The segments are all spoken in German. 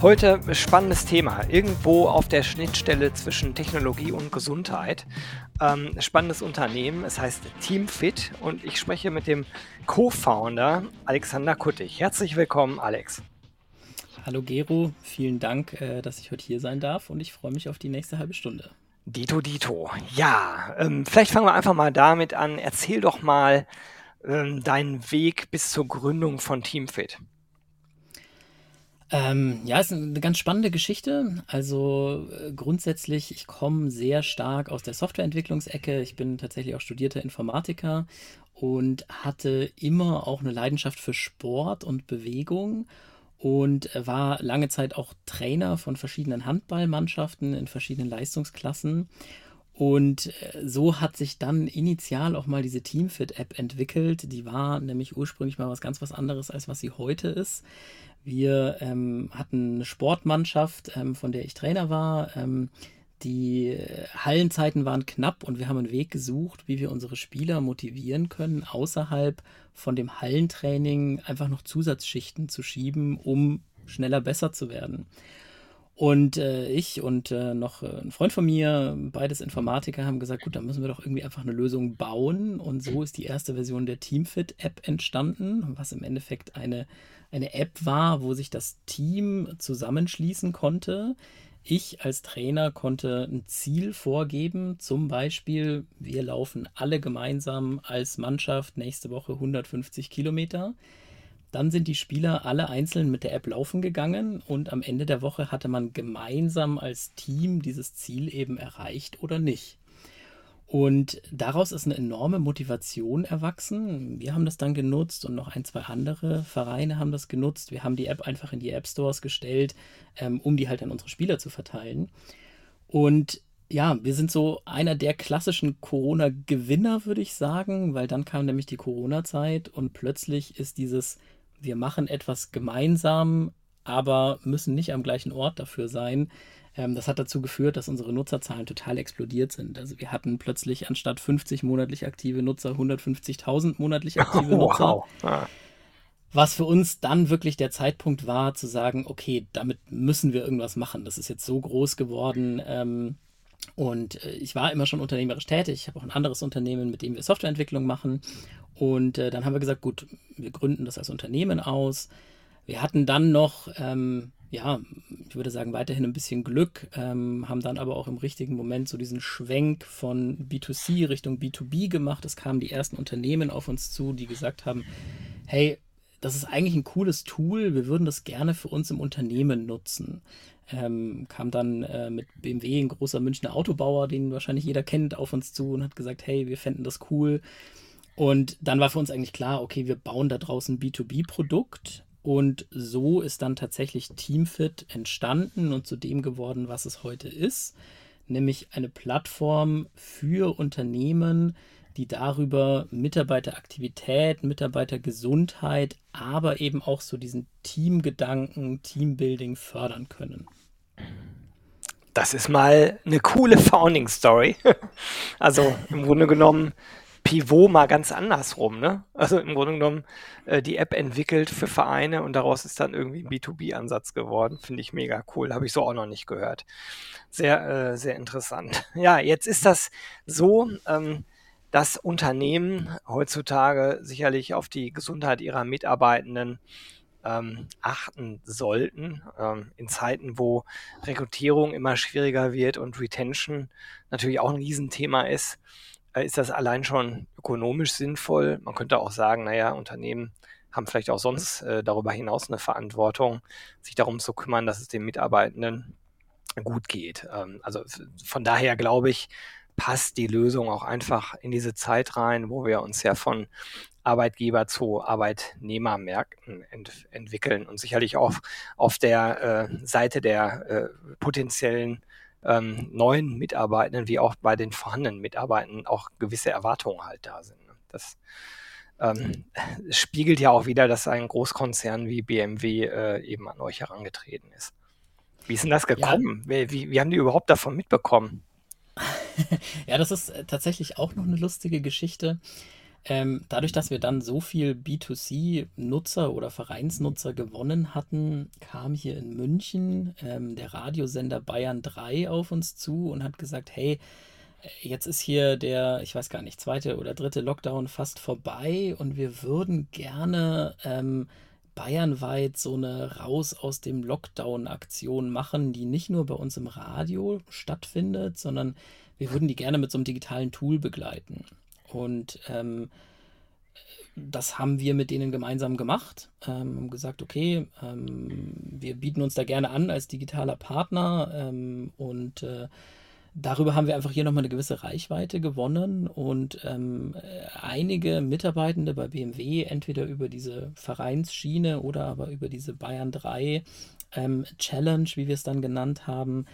Heute spannendes Thema, irgendwo auf der Schnittstelle zwischen Technologie und Gesundheit. Ähm, spannendes Unternehmen, es heißt Teamfit und ich spreche mit dem Co-Founder Alexander Kuttig. Herzlich willkommen, Alex. Hallo Gero, vielen Dank, äh, dass ich heute hier sein darf und ich freue mich auf die nächste halbe Stunde. Dito, Dito. Ja, ähm, vielleicht fangen wir einfach mal damit an. Erzähl doch mal ähm, deinen Weg bis zur Gründung von Teamfit. Ähm, ja, ist eine ganz spannende Geschichte. Also äh, grundsätzlich, ich komme sehr stark aus der Softwareentwicklungsecke. Ich bin tatsächlich auch studierter Informatiker und hatte immer auch eine Leidenschaft für Sport und Bewegung und war lange Zeit auch Trainer von verschiedenen Handballmannschaften in verschiedenen Leistungsklassen. Und äh, so hat sich dann initial auch mal diese Teamfit-App entwickelt. Die war nämlich ursprünglich mal was ganz was anderes, als was sie heute ist. Wir ähm, hatten eine Sportmannschaft, ähm, von der ich Trainer war. Ähm, die Hallenzeiten waren knapp und wir haben einen Weg gesucht, wie wir unsere Spieler motivieren können, außerhalb von dem Hallentraining einfach noch Zusatzschichten zu schieben, um schneller besser zu werden. Und äh, ich und äh, noch äh, ein Freund von mir, beides Informatiker, haben gesagt, gut, dann müssen wir doch irgendwie einfach eine Lösung bauen. Und so ist die erste Version der Teamfit-App entstanden, was im Endeffekt eine eine App war, wo sich das Team zusammenschließen konnte. Ich als Trainer konnte ein Ziel vorgeben, zum Beispiel, wir laufen alle gemeinsam als Mannschaft nächste Woche 150 Kilometer. Dann sind die Spieler alle einzeln mit der App laufen gegangen und am Ende der Woche hatte man gemeinsam als Team dieses Ziel eben erreicht oder nicht. Und daraus ist eine enorme Motivation erwachsen. Wir haben das dann genutzt und noch ein, zwei andere Vereine haben das genutzt. Wir haben die App einfach in die App Stores gestellt, ähm, um die halt an unsere Spieler zu verteilen. Und ja, wir sind so einer der klassischen Corona-Gewinner, würde ich sagen, weil dann kam nämlich die Corona-Zeit und plötzlich ist dieses, wir machen etwas gemeinsam, aber müssen nicht am gleichen Ort dafür sein, ähm, das hat dazu geführt, dass unsere Nutzerzahlen total explodiert sind. Also wir hatten plötzlich anstatt 50 monatlich aktive Nutzer 150.000 monatlich aktive Nutzer. Wow. Was für uns dann wirklich der Zeitpunkt war, zu sagen, okay, damit müssen wir irgendwas machen. Das ist jetzt so groß geworden. Ähm, und äh, ich war immer schon unternehmerisch tätig. Ich habe auch ein anderes Unternehmen, mit dem wir Softwareentwicklung machen. Und äh, dann haben wir gesagt, gut, wir gründen das als Unternehmen aus. Wir hatten dann noch ähm, ja, ich würde sagen, weiterhin ein bisschen Glück, ähm, haben dann aber auch im richtigen Moment so diesen Schwenk von B2C Richtung B2B gemacht. Es kamen die ersten Unternehmen auf uns zu, die gesagt haben, hey, das ist eigentlich ein cooles Tool, wir würden das gerne für uns im Unternehmen nutzen. Ähm, kam dann äh, mit BMW, ein großer Münchner Autobauer, den wahrscheinlich jeder kennt, auf uns zu und hat gesagt, hey, wir fänden das cool. Und dann war für uns eigentlich klar, okay, wir bauen da draußen ein B2B-Produkt, und so ist dann tatsächlich Teamfit entstanden und zu dem geworden, was es heute ist, nämlich eine Plattform für Unternehmen, die darüber Mitarbeiteraktivität, Mitarbeitergesundheit, aber eben auch so diesen Teamgedanken, Teambuilding fördern können. Das ist mal eine coole Founding Story. Also im Grunde genommen Pivot mal ganz andersrum, ne? Also im Grunde genommen äh, die App entwickelt für Vereine und daraus ist dann irgendwie ein B2B-Ansatz geworden. Finde ich mega cool. Habe ich so auch noch nicht gehört. Sehr, äh, sehr interessant. Ja, jetzt ist das so, ähm, dass Unternehmen heutzutage sicherlich auf die Gesundheit ihrer Mitarbeitenden ähm, achten sollten. Ähm, in Zeiten, wo Rekrutierung immer schwieriger wird und Retention natürlich auch ein Riesenthema ist, äh, ist das allein schon ökonomisch sinnvoll. Man könnte auch sagen, naja, Unternehmen haben vielleicht auch sonst äh, darüber hinaus eine Verantwortung, sich darum zu kümmern, dass es den Mitarbeitenden gut geht. Ähm, also von daher glaube ich, passt die Lösung auch einfach in diese Zeit rein, wo wir uns ja von Arbeitgeber zu Arbeitnehmermärkten ent entwickeln und sicherlich auch auf der äh, Seite der äh, potenziellen ähm, neuen Mitarbeitenden wie auch bei den vorhandenen Mitarbeitenden auch gewisse Erwartungen halt da sind. Ne? Das ähm, spiegelt ja auch wieder, dass ein Großkonzern wie BMW äh, eben an euch herangetreten ist. Wie ist denn das Ja, gekommen? Wie, wie, wie haben die überhaupt davon mitbekommen? Ja, das ist äh, tatsächlich auch noch eine lustige Geschichte. Ähm, dadurch, dass wir dann so viel B2C-Nutzer oder Vereinsnutzer gewonnen hatten, kam hier in München ähm, der Radiosender Bayern 3 auf uns zu und hat gesagt, hey, jetzt ist hier der, ich weiß gar nicht, zweite oder dritte Lockdown fast vorbei und wir würden gerne ähm, bayernweit so eine Raus aus dem Lockdown-Aktion machen, die nicht nur bei uns im Radio stattfindet, sondern wir würden die gerne mit so einem digitalen Tool begleiten. Und ähm, das haben wir mit denen gemeinsam gemacht. Ähm, haben gesagt, okay, ähm, wir bieten uns da gerne an als digitaler Partner ähm, und äh, darüber haben wir einfach hier nochmal eine gewisse Reichweite gewonnen und ähm, einige Mitarbeitende bei BMW, entweder über diese Vereinsschiene oder aber über diese Bayern 3 ähm, Challenge, wie wir es dann genannt haben,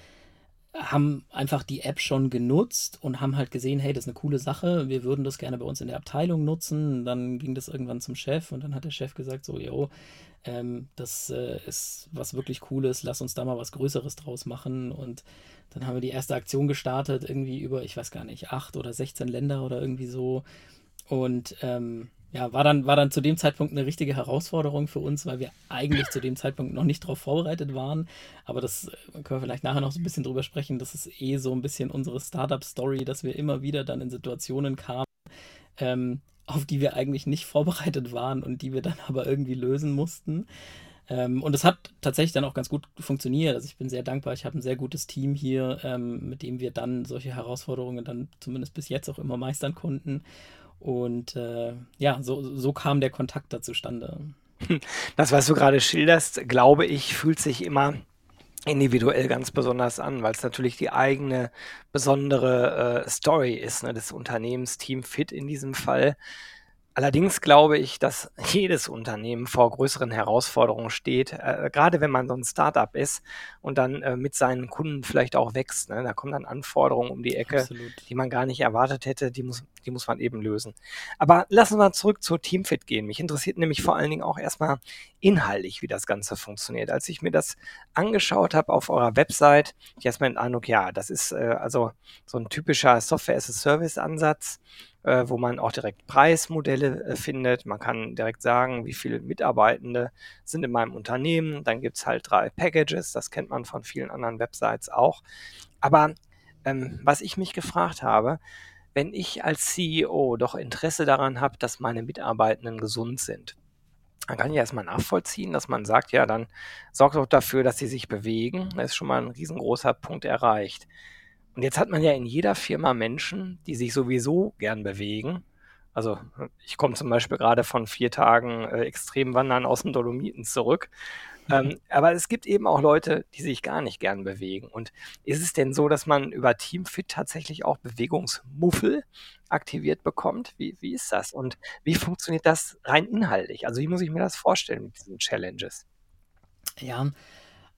haben einfach die App schon genutzt und haben halt gesehen, hey, das ist eine coole Sache, wir würden das gerne bei uns in der Abteilung nutzen. Dann ging das irgendwann zum Chef und dann hat der Chef gesagt, so, yo, ähm, das äh, ist was wirklich Cooles, lass uns da mal was Größeres draus machen. Und dann haben wir die erste Aktion gestartet, irgendwie über, ich weiß gar nicht, acht oder 16 Länder oder irgendwie so. Und ähm, ja, war dann, war dann zu dem Zeitpunkt eine richtige Herausforderung für uns, weil wir eigentlich zu dem Zeitpunkt noch nicht darauf vorbereitet waren. Aber das äh, können wir vielleicht nachher noch so ein bisschen drüber sprechen. Das ist eh so ein bisschen unsere Startup-Story, dass wir immer wieder dann in Situationen kamen, ähm, auf die wir eigentlich nicht vorbereitet waren und die wir dann aber irgendwie lösen mussten. Ähm, und es hat tatsächlich dann auch ganz gut funktioniert. Also ich bin sehr dankbar. Ich habe ein sehr gutes Team hier, ähm, mit dem wir dann solche Herausforderungen dann zumindest bis jetzt auch immer meistern konnten. Und äh, ja, so, so kam der Kontakt da zustande. Das, was du gerade schilderst, glaube ich, fühlt sich immer individuell ganz besonders an, weil es natürlich die eigene besondere äh, Story ist, ne, des Unternehmens Team Fit in diesem Fall. Allerdings glaube ich, dass jedes Unternehmen vor größeren Herausforderungen steht, äh, gerade wenn man so ein Startup ist und dann äh, mit seinen Kunden vielleicht auch wächst. Ne? Da kommen dann Anforderungen um die Ecke, Absolut. die man gar nicht erwartet hätte, die muss, die muss man eben lösen. Aber lassen wir zurück zur Teamfit gehen. Mich interessiert nämlich vor allen Dingen auch erstmal inhaltlich, wie das Ganze funktioniert. Als ich mir das angeschaut habe auf eurer Website, ich erstmal den Eindruck, ja, das ist äh, also so ein typischer Software-as-a-Service-Ansatz äh, wo man auch direkt Preismodelle äh, findet. Man kann direkt sagen, wie viele Mitarbeitende sind in meinem Unternehmen. Dann gibt es halt drei Packages, das kennt man von vielen anderen Websites auch. Aber ähm, was ich mich gefragt habe, wenn ich als CEO doch Interesse daran habe, dass meine Mitarbeitenden gesund sind, dann kann ich erstmal nachvollziehen, dass man sagt, ja, dann sorgt doch dafür, dass sie sich bewegen. Da ist schon mal ein riesengroßer Punkt erreicht. Und jetzt hat man ja in jeder Firma Menschen, die sich sowieso gern bewegen. Also ich komme zum Beispiel gerade von vier Tagen äh, Extremwandern aus den Dolomiten zurück. Ähm, aber es gibt eben auch Leute, die sich gar nicht gern bewegen. Und ist es denn so, dass man über Teamfit tatsächlich auch Bewegungsmuffel aktiviert bekommt? Wie, wie ist das? Und wie funktioniert das rein inhaltlich? Also wie muss ich mir das vorstellen mit diesen Challenges? Ja,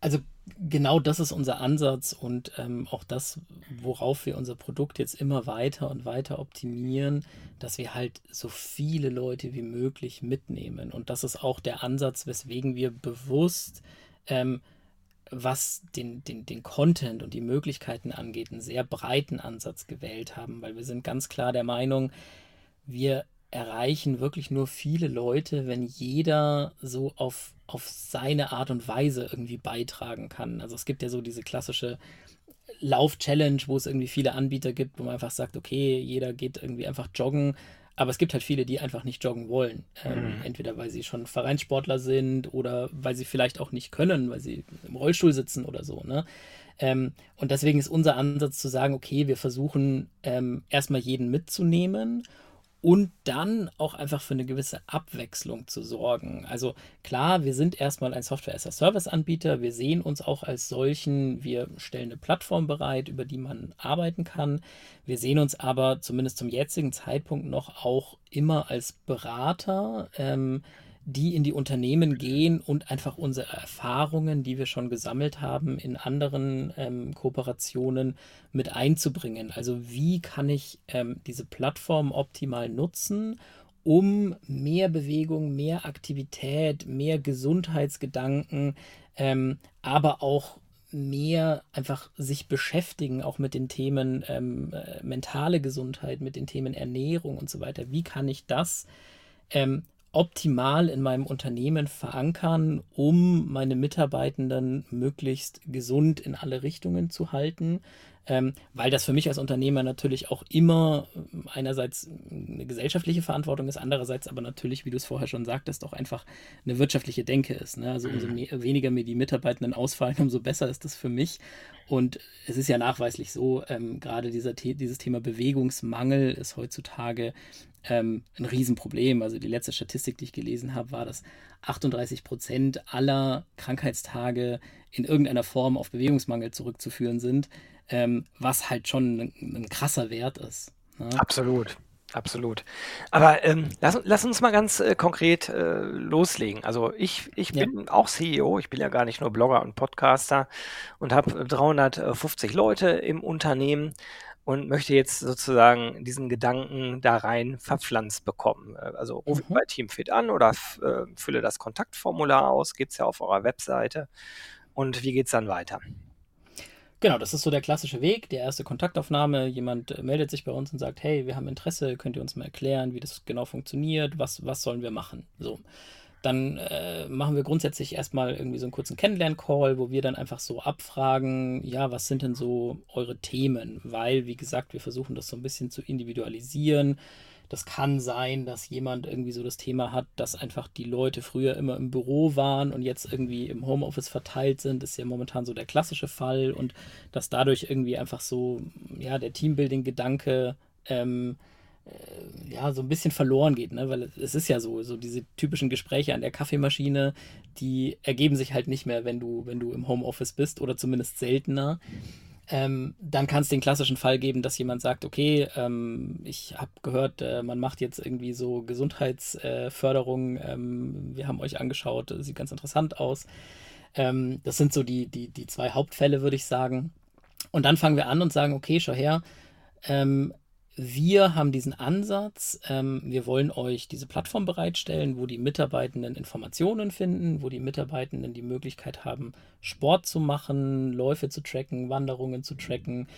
also genau das ist unser Ansatz und ähm, auch das, worauf wir unser Produkt jetzt immer weiter und weiter optimieren, dass wir halt so viele Leute wie möglich mitnehmen. Und das ist auch der Ansatz, weswegen wir bewusst, ähm, was den, den, den Content und die Möglichkeiten angeht, einen sehr breiten Ansatz gewählt haben, weil wir sind ganz klar der Meinung, wir erreichen wirklich nur viele Leute, wenn jeder so auf, auf seine Art und Weise irgendwie beitragen kann. Also es gibt ja so diese klassische Lauf-Challenge, wo es irgendwie viele Anbieter gibt, wo man einfach sagt, okay, jeder geht irgendwie einfach joggen. Aber es gibt halt viele, die einfach nicht joggen wollen. Ähm, Mhm. entweder weil sie schon Vereinssportler sind oder weil sie vielleicht auch nicht können, weil sie im Rollstuhl sitzen oder so. Ne? Ähm, und deswegen ist unser Ansatz zu sagen, okay, wir versuchen ähm, erstmal jeden mitzunehmen und dann auch einfach für eine gewisse Abwechslung zu sorgen. Also klar, wir sind erstmal ein Software-as-a-Service-Anbieter, wir sehen uns auch als solchen, wir stellen eine Plattform bereit, über die man arbeiten kann. Wir sehen uns aber zumindest zum jetzigen Zeitpunkt noch auch immer als Berater, ähm, die in die Unternehmen gehen und einfach unsere Erfahrungen, die wir schon gesammelt haben, in anderen ähm, Kooperationen mit einzubringen. Also wie kann ich ähm, diese Plattform optimal nutzen, um mehr Bewegung, mehr Aktivität, mehr Gesundheitsgedanken, ähm, aber auch mehr einfach sich beschäftigen, auch mit den Themen ähm, äh, mentale Gesundheit, mit den Themen Ernährung und so weiter. Wie kann ich das ähm, optimal in meinem Unternehmen verankern, um meine Mitarbeitenden möglichst gesund in alle Richtungen zu halten? Ähm, weil das für mich als Unternehmer natürlich auch immer äh, einerseits eine gesellschaftliche Verantwortung ist, andererseits aber natürlich, wie du es vorher schon sagtest, auch einfach eine wirtschaftliche Denke ist. Ne? Also umso mhm. mehr, weniger mir die Mitarbeitenden ausfallen, umso besser ist das für mich. Und es ist ja nachweislich so, ähm, gerade dieser, dieses Thema Bewegungsmangel ist heutzutage ähm, ein Riesenproblem. Also die letzte Statistik, die ich gelesen habe, war, dass 38 Prozent aller Krankheitstage in irgendeiner Form auf Bewegungsmangel zurückzuführen sind ähm, was halt schon ein, ein, krasser Wert ist. Ne? Absolut. Absolut. Aber ähm, lass, lass, uns mal ganz äh, konkret äh, loslegen. Also ich, ich ja. bin auch CEO, ich bin ja gar nicht nur Blogger und Podcaster und habe 350 Leute im Unternehmen und möchte jetzt sozusagen diesen Gedanken da rein verpflanzt bekommen. Äh, also rufe mhm. bei Teamfit an oder äh, fülle das Kontaktformular aus, gibt es ja auf eurer Webseite. Und wie geht es dann weiter? Genau, das ist so der klassische Weg, die erste Kontaktaufnahme. Jemand äh, meldet sich bei uns und sagt, hey, wir haben Interesse, könnt ihr uns mal erklären, wie das genau funktioniert, was, was sollen wir machen? So. Dann äh, machen wir grundsätzlich erstmal irgendwie so einen kurzen Kennenlern-Call, wo wir dann einfach so abfragen, ja, was sind denn so eure Themen? Weil, wie gesagt, wir versuchen das so ein bisschen zu individualisieren das kann sein, dass jemand irgendwie so das Thema hat, dass einfach die Leute früher immer im Büro waren und jetzt irgendwie im Homeoffice verteilt sind. Das ist ja momentan so der klassische Fall und dass dadurch irgendwie einfach so, ja, der Teambuilding-Gedanke, ähm, äh, ja, so ein bisschen verloren geht, ne? Weil es ist ja so, so diese typischen Gespräche an der Kaffeemaschine, die ergeben sich halt nicht mehr, wenn du, wenn du im Homeoffice bist oder zumindest seltener. Ähm, dann kann es den klassischen Fall geben, dass jemand sagt, okay, ähm, ich habe gehört, äh, man macht jetzt irgendwie so Gesundheitsförderung, äh, ähm, wir haben euch angeschaut, sieht ganz interessant aus. Ähm, das sind so die, die, die zwei Hauptfälle, würde ich sagen. Und dann fangen wir an und sagen, okay, schau her, ähm, wir haben diesen Ansatz, ähm, wir wollen euch diese Plattform bereitstellen, wo die Mitarbeitenden Informationen finden, wo die Mitarbeitenden die Möglichkeit haben, Sport zu machen, Läufe zu tracken, Wanderungen zu tracken,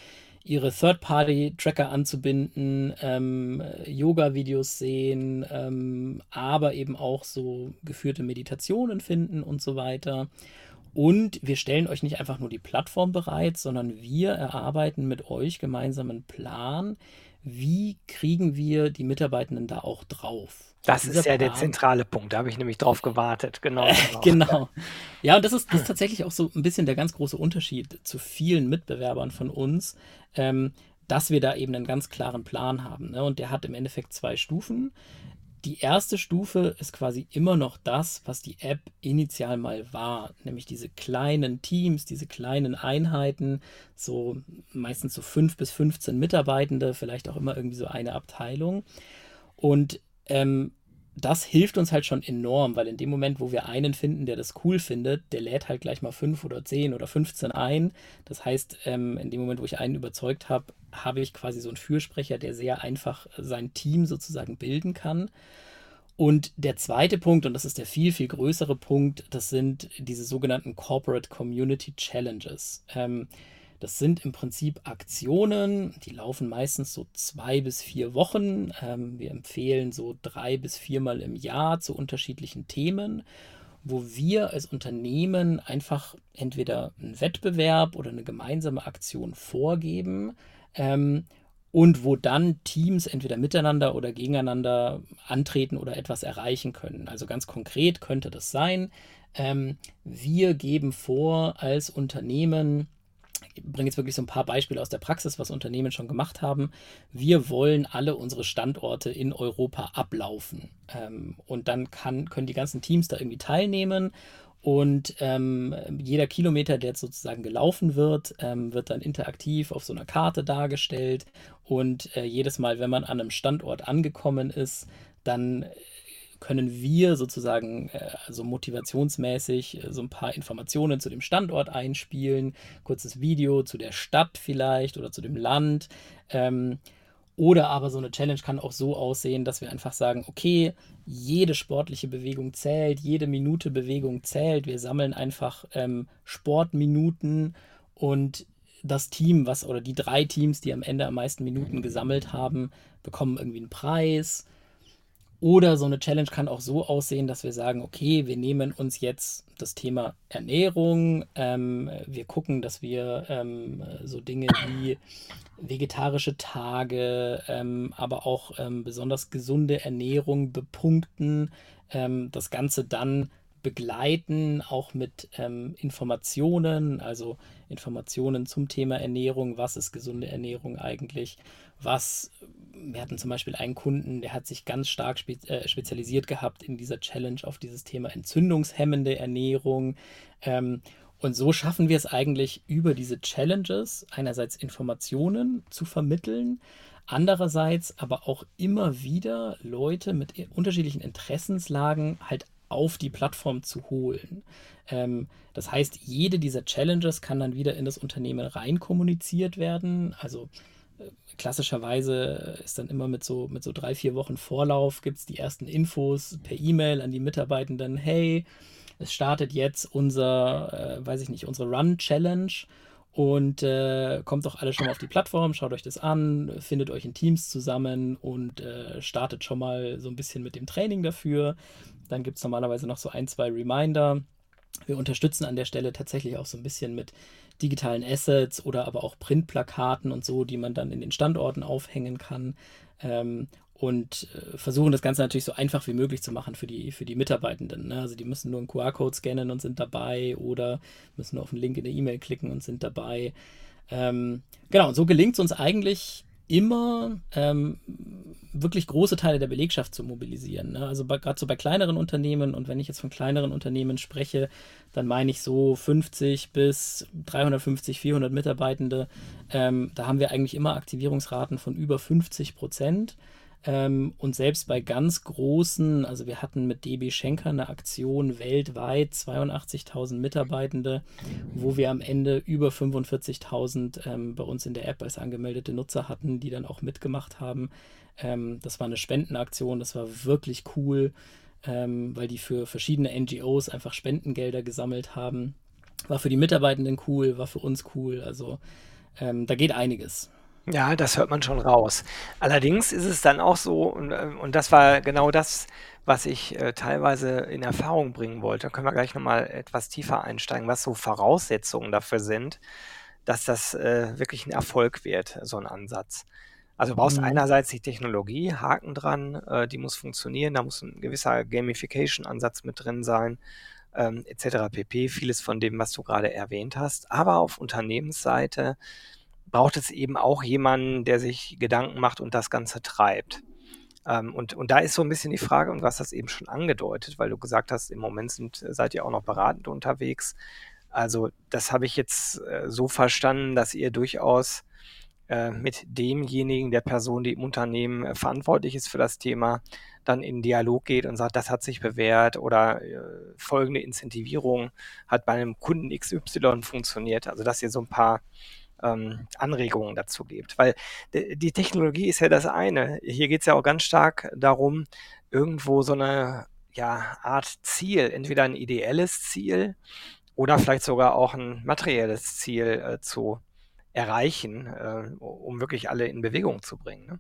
ihre Third-Party-Tracker anzubinden, ähm, Yoga-Videos sehen, ähm, aber eben auch so geführte Meditationen finden und so weiter. Und wir stellen euch nicht einfach nur die Plattform bereit, sondern wir erarbeiten mit euch gemeinsam einen Plan, wie kriegen wir die Mitarbeitenden da auch drauf? Das ist ja Plan, der zentrale Punkt, da habe ich nämlich drauf gewartet, genau. genau. genau. Ja, und das ist, das ist tatsächlich auch so ein bisschen der ganz große Unterschied zu vielen Mitbewerbern von uns, ähm, dass wir da eben einen ganz klaren Plan haben. Ne? Und der hat im Endeffekt zwei Stufen die erste Stufe ist quasi immer noch das, was die App initial mal war, nämlich diese kleinen Teams, diese kleinen Einheiten, so meistens so fünf bis 15 Mitarbeitende, vielleicht auch immer irgendwie so eine Abteilung. Und ähm, das hilft uns halt schon enorm, weil in dem Moment, wo wir einen finden, der das cool findet, der lädt halt gleich mal fünf oder zehn oder 15 ein. Das heißt, ähm, in dem Moment, wo ich einen überzeugt habe, habe ich quasi so einen Fürsprecher, der sehr einfach sein Team sozusagen bilden kann. Und der zweite Punkt, und das ist der viel, viel größere Punkt, das sind diese sogenannten Corporate Community Challenges. Ähm, das sind im Prinzip Aktionen, die laufen meistens so zwei bis vier Wochen. Ähm, wir empfehlen so drei bis viermal im Jahr zu unterschiedlichen Themen, wo wir als Unternehmen einfach entweder einen Wettbewerb oder eine gemeinsame Aktion vorgeben. Ähm, und wo dann Teams entweder miteinander oder gegeneinander antreten oder etwas erreichen können. Also ganz konkret könnte das sein, ähm, wir geben vor als Unternehmen, ich bringe jetzt wirklich so ein paar Beispiele aus der Praxis, was Unternehmen schon gemacht haben. Wir wollen alle unsere Standorte in Europa ablaufen. Ähm, und dann kann, können die ganzen Teams da irgendwie teilnehmen. Und ähm, jeder Kilometer, der jetzt sozusagen gelaufen wird, ähm, wird dann interaktiv auf so einer Karte dargestellt. Und äh, jedes Mal, wenn man an einem Standort angekommen ist, dann können wir sozusagen äh, also motivationsmäßig äh, so ein paar Informationen zu dem Standort einspielen, kurzes Video zu der Stadt vielleicht oder zu dem Land. Ähm, Oder aber so eine Challenge kann auch so aussehen, dass wir einfach sagen, okay, jede sportliche Bewegung zählt, jede Minute Bewegung zählt. Wir sammeln einfach ähm, Sportminuten und das Team, was oder die drei Teams, die am Ende am meisten Minuten gesammelt haben, bekommen irgendwie einen Preis. Oder so eine Challenge kann auch so aussehen, dass wir sagen, okay, wir nehmen uns jetzt das Thema Ernährung, ähm, wir gucken, dass wir ähm, so Dinge wie vegetarische Tage, ähm, aber auch ähm, besonders gesunde Ernährung bepunkten, ähm, das Ganze dann begleiten, auch mit ähm, Informationen, also Informationen zum Thema Ernährung, was ist gesunde Ernährung eigentlich, was wir hatten zum Beispiel einen Kunden, der hat sich ganz stark spe äh, spezialisiert gehabt in dieser Challenge auf dieses Thema entzündungshemmende Ernährung. Ähm, und so schaffen wir es eigentlich über diese Challenges einerseits Informationen zu vermitteln, andererseits aber auch immer wieder Leute mit unterschiedlichen Interessenslagen halt auf die Plattform zu holen. Ähm, das heißt, jede dieser Challenges kann dann wieder in das Unternehmen rein kommuniziert werden. Also klassischerweise ist dann immer mit so, mit so drei, vier Wochen Vorlauf, gibt es die ersten Infos per E-Mail an die Mitarbeitenden, hey, es startet jetzt unser, äh, weiß ich nicht, unsere Run-Challenge und äh, kommt doch alle schon mal auf die Plattform, schaut euch das an, findet euch in Teams zusammen und äh, startet schon mal so ein bisschen mit dem Training dafür. Dann gibt es normalerweise noch so ein, zwei Reminder. Wir unterstützen an der Stelle tatsächlich auch so ein bisschen mit digitalen Assets oder aber auch Printplakaten und so, die man dann in den Standorten aufhängen kann. Ähm, und äh, versuchen das Ganze natürlich so einfach wie möglich zu machen für die, für die Mitarbeitenden. Ne? Also die müssen nur einen QR-Code scannen und sind dabei oder müssen nur auf einen Link in der E-Mail klicken und sind dabei. Ähm, genau, und so gelingt es uns eigentlich immer ähm, wirklich große Teile der Belegschaft zu mobilisieren. Ne? Also gerade so bei kleineren Unternehmen und wenn ich jetzt von kleineren Unternehmen spreche, dann meine ich so 50 bis 350, 400 Mitarbeitende. Ähm, da haben wir eigentlich immer Aktivierungsraten von über 50 Prozent. Ähm, und selbst bei ganz großen, also wir hatten mit DB Schenker eine Aktion weltweit, 82.000 Mitarbeitende, wo wir am Ende über 45.000 ähm, bei uns in der App als angemeldete Nutzer hatten, die dann auch mitgemacht haben. Ähm, das war eine Spendenaktion, das war wirklich cool, ähm, weil die für verschiedene NGOs einfach Spendengelder gesammelt haben. War für die Mitarbeitenden cool, war für uns cool. Also ähm, da geht einiges. Ja, das hört man schon raus. Allerdings ist es dann auch so, und, äh, und das war genau das, was ich äh, teilweise in Erfahrung bringen wollte. Da können wir gleich nochmal etwas tiefer einsteigen, was so Voraussetzungen dafür sind, dass das äh, wirklich ein Erfolg wird, so ein Ansatz. Also du brauchst mhm. einerseits die Technologie, Haken dran, äh, die muss funktionieren, da muss ein gewisser Gamification-Ansatz mit drin sein, ähm, etc. pp. Vieles von dem, was du gerade erwähnt hast. Aber auf Unternehmensseite braucht es eben auch jemanden, der sich Gedanken macht und das Ganze treibt. Ähm, und, und da ist so ein bisschen die Frage, und hast das eben schon angedeutet, weil du gesagt hast, im Moment sind, seid ihr auch noch beratend unterwegs. Also das habe ich jetzt äh, so verstanden, dass ihr durchaus äh, mit demjenigen, der Person, die im Unternehmen äh, verantwortlich ist für das Thema, dann in Dialog geht und sagt, das hat sich bewährt oder äh, folgende Incentivierung hat bei einem Kunden XY funktioniert. Also dass ihr so ein paar ähm, Anregungen dazu gibt. Weil die Technologie ist ja das eine. Hier geht es ja auch ganz stark darum, irgendwo so eine ja, Art Ziel, entweder ein ideelles Ziel oder vielleicht sogar auch ein materielles Ziel äh, zu erreichen, äh, um wirklich alle in Bewegung zu bringen. Ne?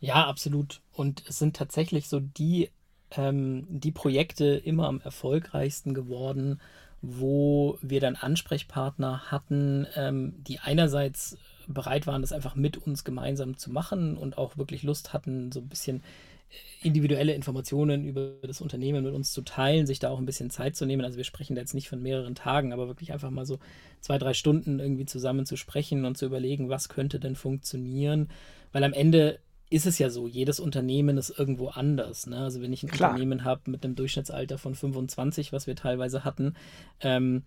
Ja, absolut. Und es sind tatsächlich so die, ähm, die Projekte immer am erfolgreichsten geworden, wo wir dann Ansprechpartner hatten, ähm, die einerseits bereit waren, das einfach mit uns gemeinsam zu machen und auch wirklich Lust hatten, so ein bisschen äh, individuelle Informationen über das Unternehmen mit uns zu teilen, sich da auch ein bisschen Zeit zu nehmen. Also wir sprechen da jetzt nicht von mehreren Tagen, aber wirklich einfach mal so zwei, drei Stunden irgendwie zusammen zu sprechen und zu überlegen, was könnte denn funktionieren. Weil am Ende ist es ja so, jedes Unternehmen ist irgendwo anders. Ne? Also wenn ich ein Klar. Unternehmen habe mit einem Durchschnittsalter von 25, was wir teilweise hatten, ähm,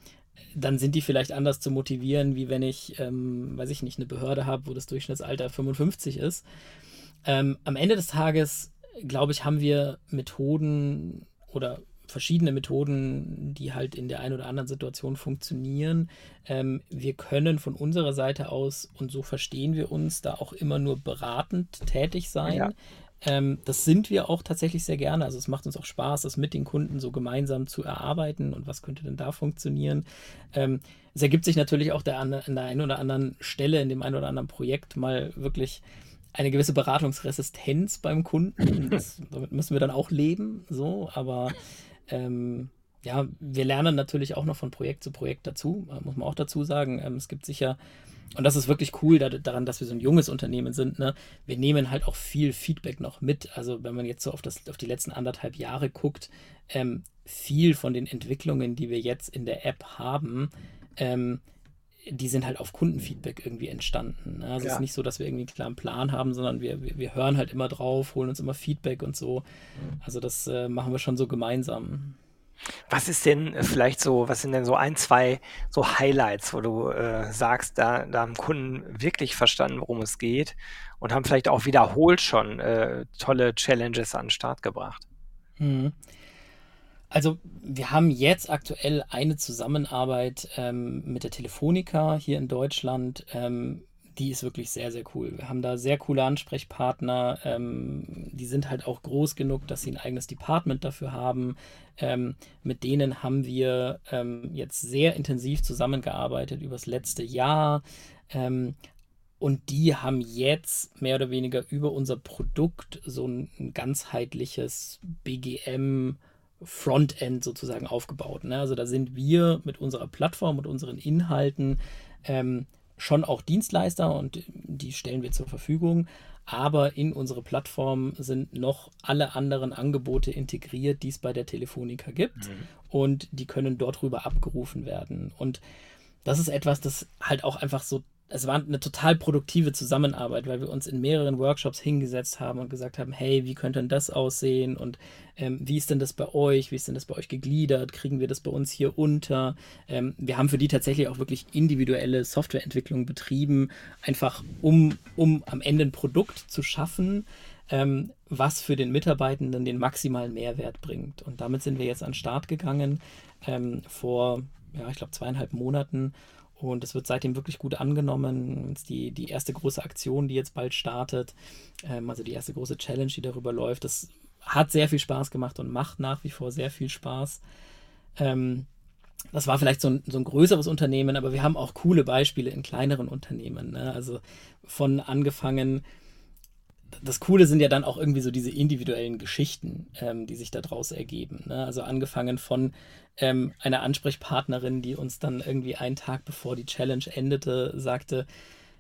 dann sind die vielleicht anders zu motivieren, wie wenn ich, ähm, weiß ich nicht, eine Behörde habe, wo das Durchschnittsalter 55 ist. Ähm, am Ende des Tages, glaube ich, haben wir Methoden oder verschiedene Methoden, die halt in der einen oder anderen Situation funktionieren. Ähm, wir können von unserer Seite aus, und so verstehen wir uns, da auch immer nur beratend tätig sein. Ja. Ähm, das sind wir auch tatsächlich sehr gerne. Also es macht uns auch Spaß, das mit den Kunden so gemeinsam zu erarbeiten und was könnte denn da funktionieren. Ähm, es ergibt sich natürlich auch der, an der einen oder anderen Stelle in dem einen oder anderen Projekt mal wirklich eine gewisse Beratungsresistenz beim Kunden. Das, damit müssen wir dann auch leben, so, aber ähm, ja, wir lernen natürlich auch noch von Projekt zu Projekt dazu, äh, muss man auch dazu sagen. Ähm, es gibt sicher und das ist wirklich cool da, daran, dass wir so ein junges Unternehmen sind. Ne? Wir nehmen halt auch viel Feedback noch mit. Also wenn man jetzt so auf, das, auf die letzten anderthalb Jahre guckt, ähm, viel von den Entwicklungen, die wir jetzt in der App haben, ähm, die sind halt auf Kundenfeedback irgendwie entstanden. Ne? Also ja. es ist nicht so, dass wir irgendwie einen klaren Plan haben, sondern wir, wir, wir, hören halt immer drauf, holen uns immer Feedback und so. Also das äh, machen wir schon so gemeinsam. Was ist denn äh, vielleicht so, was sind denn so ein, zwei so Highlights, wo du äh, sagst, da, da haben Kunden wirklich verstanden, worum es geht und haben vielleicht auch wiederholt schon äh, tolle Challenges an den Start gebracht? Mhm. Also wir haben jetzt aktuell eine Zusammenarbeit ähm, mit der Telefonica hier in Deutschland. Ähm, die ist wirklich sehr, sehr cool. Wir haben da sehr coole Ansprechpartner. Ähm, die sind halt auch groß genug, dass sie ein eigenes Department dafür haben. Ähm, mit denen haben wir ähm, jetzt sehr intensiv zusammengearbeitet über das letzte Jahr. Ähm, und die haben jetzt mehr oder weniger über unser Produkt so ein, ein ganzheitliches BGM Frontend sozusagen aufgebaut. Ne? Also da sind wir mit unserer Plattform und unseren Inhalten ähm, schon auch Dienstleister und die stellen wir zur Verfügung. Aber in unsere Plattform sind noch alle anderen Angebote integriert, die es bei der Telefonica gibt. Mhm. Und die können dort rüber abgerufen werden. Und das ist etwas, das halt auch einfach so es war eine total produktive Zusammenarbeit, weil wir uns in mehreren Workshops hingesetzt haben und gesagt haben, hey, wie könnte denn das aussehen und ähm, wie ist denn das bei euch, wie ist denn das bei euch gegliedert, kriegen wir das bei uns hier unter? Ähm, wir haben für die tatsächlich auch wirklich individuelle Softwareentwicklung betrieben, einfach um, um am Ende ein Produkt zu schaffen, ähm, was für den Mitarbeitenden den maximalen Mehrwert bringt. Und damit sind wir jetzt an den Start gegangen ähm, vor, ja, ich glaube, zweieinhalb Monaten und es wird seitdem wirklich gut angenommen. Die, die erste große Aktion, die jetzt bald startet, ähm, also die erste große Challenge, die darüber läuft, das hat sehr viel Spaß gemacht und macht nach wie vor sehr viel Spaß. Ähm, das war vielleicht so ein, so ein größeres Unternehmen, aber wir haben auch coole Beispiele in kleineren Unternehmen. Ne? Also von angefangen, das Coole sind ja dann auch irgendwie so diese individuellen Geschichten, ähm, die sich daraus ergeben. Ne? Also angefangen von ähm, einer Ansprechpartnerin, die uns dann irgendwie einen Tag bevor die Challenge endete, sagte,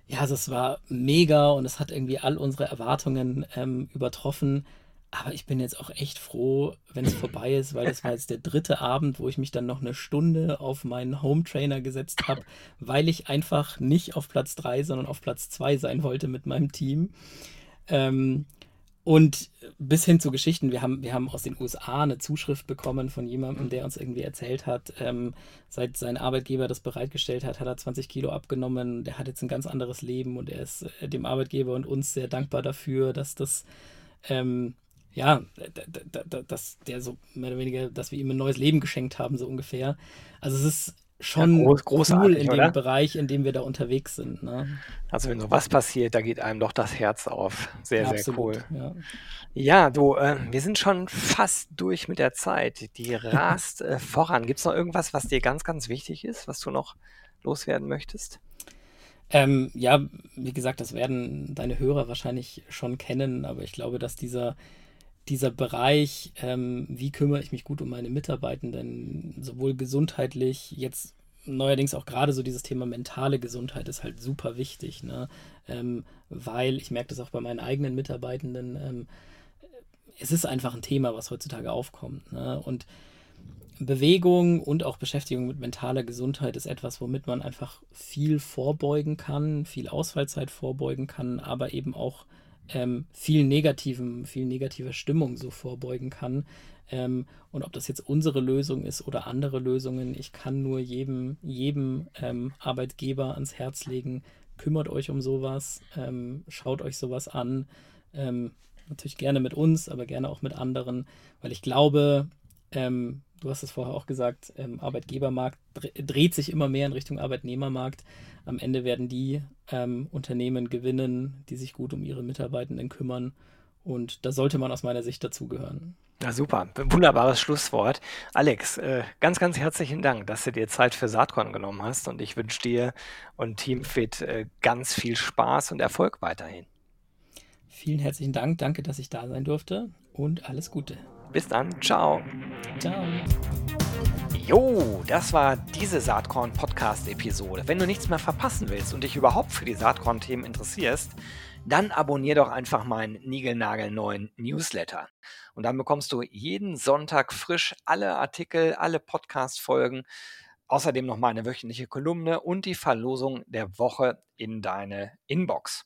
ja, das war mega und es hat irgendwie all unsere Erwartungen ähm, übertroffen. Aber ich bin jetzt auch echt froh, wenn es vorbei ist, weil das war jetzt der dritte Abend, wo ich mich dann noch eine Stunde auf meinen Home Trainer gesetzt habe, weil ich einfach nicht auf Platz 3, sondern auf Platz 2 sein wollte mit meinem Team. Ähm, und bis hin zu Geschichten, wir haben, wir haben aus den USA eine Zuschrift bekommen von jemandem, der uns irgendwie erzählt hat, ähm, seit sein Arbeitgeber das bereitgestellt hat, hat er 20 Kilo abgenommen, der hat jetzt ein ganz anderes Leben und er ist äh, dem Arbeitgeber und uns sehr dankbar dafür, dass das, ähm, ja, dass der so mehr oder weniger, dass wir ihm ein neues Leben geschenkt haben, so ungefähr. Also es ist schon ja, groß, cool in dem oder? Bereich, in dem wir da unterwegs sind. Ne? Also wenn sowas passiert, da geht einem doch das Herz auf. Sehr, ja, sehr cool. Ja, ja du, äh, wir sind schon fast durch mit der Zeit. Die rast äh, voran. Gibt es noch irgendwas, was dir ganz, ganz wichtig ist, was du noch loswerden möchtest? Ähm, ja, wie gesagt, das werden deine Hörer wahrscheinlich schon kennen, aber ich glaube, dass dieser dieser Bereich, ähm, wie kümmere ich mich gut um meine Mitarbeitenden, sowohl gesundheitlich, jetzt neuerdings auch gerade so dieses Thema mentale Gesundheit ist halt super wichtig, ne? Ähm, weil ich merke das auch bei meinen eigenen Mitarbeitenden, ähm, es ist einfach ein Thema, was heutzutage aufkommt. Ne? Und Bewegung und auch Beschäftigung mit mentaler Gesundheit ist etwas, womit man einfach viel vorbeugen kann, viel Ausfallzeit vorbeugen kann, aber eben auch ähm, viel negativen, viel negativer Stimmung so vorbeugen kann. Ähm, und ob das jetzt unsere Lösung ist oder andere Lösungen, ich kann nur jedem, jedem ähm, Arbeitgeber ans Herz legen, kümmert euch um sowas, ähm, schaut euch sowas an. Ähm, natürlich gerne mit uns, aber gerne auch mit anderen, weil ich glaube, ähm, du hast es vorher auch gesagt, ähm, Arbeitgebermarkt dreht sich immer mehr in Richtung Arbeitnehmermarkt. Am Ende werden die ähm, Unternehmen gewinnen, die sich gut um ihre Mitarbeitenden kümmern. Und da sollte man aus meiner Sicht dazugehören. Ja, super. Wunderbares Schlusswort. Alex, äh, ganz, ganz herzlichen Dank, dass du dir Zeit für Saatkorn genommen hast. Und ich wünsche dir und Teamfit äh, ganz viel Spaß und Erfolg weiterhin. Vielen herzlichen Dank. Danke, dass ich da sein durfte. Und alles Gute. Bis dann. Ciao. Ciao. Jo, das war diese Saatkorn-Podcast-Episode. Wenn du nichts mehr verpassen willst und dich überhaupt für die Saatkorn-Themen interessierst, dann abonnier doch einfach meinen niegelnagelneuen Newsletter. Und dann bekommst du jeden Sonntag frisch alle Artikel, alle Podcast-Folgen, außerdem noch meine wöchentliche Kolumne und die Verlosung der Woche in deine Inbox.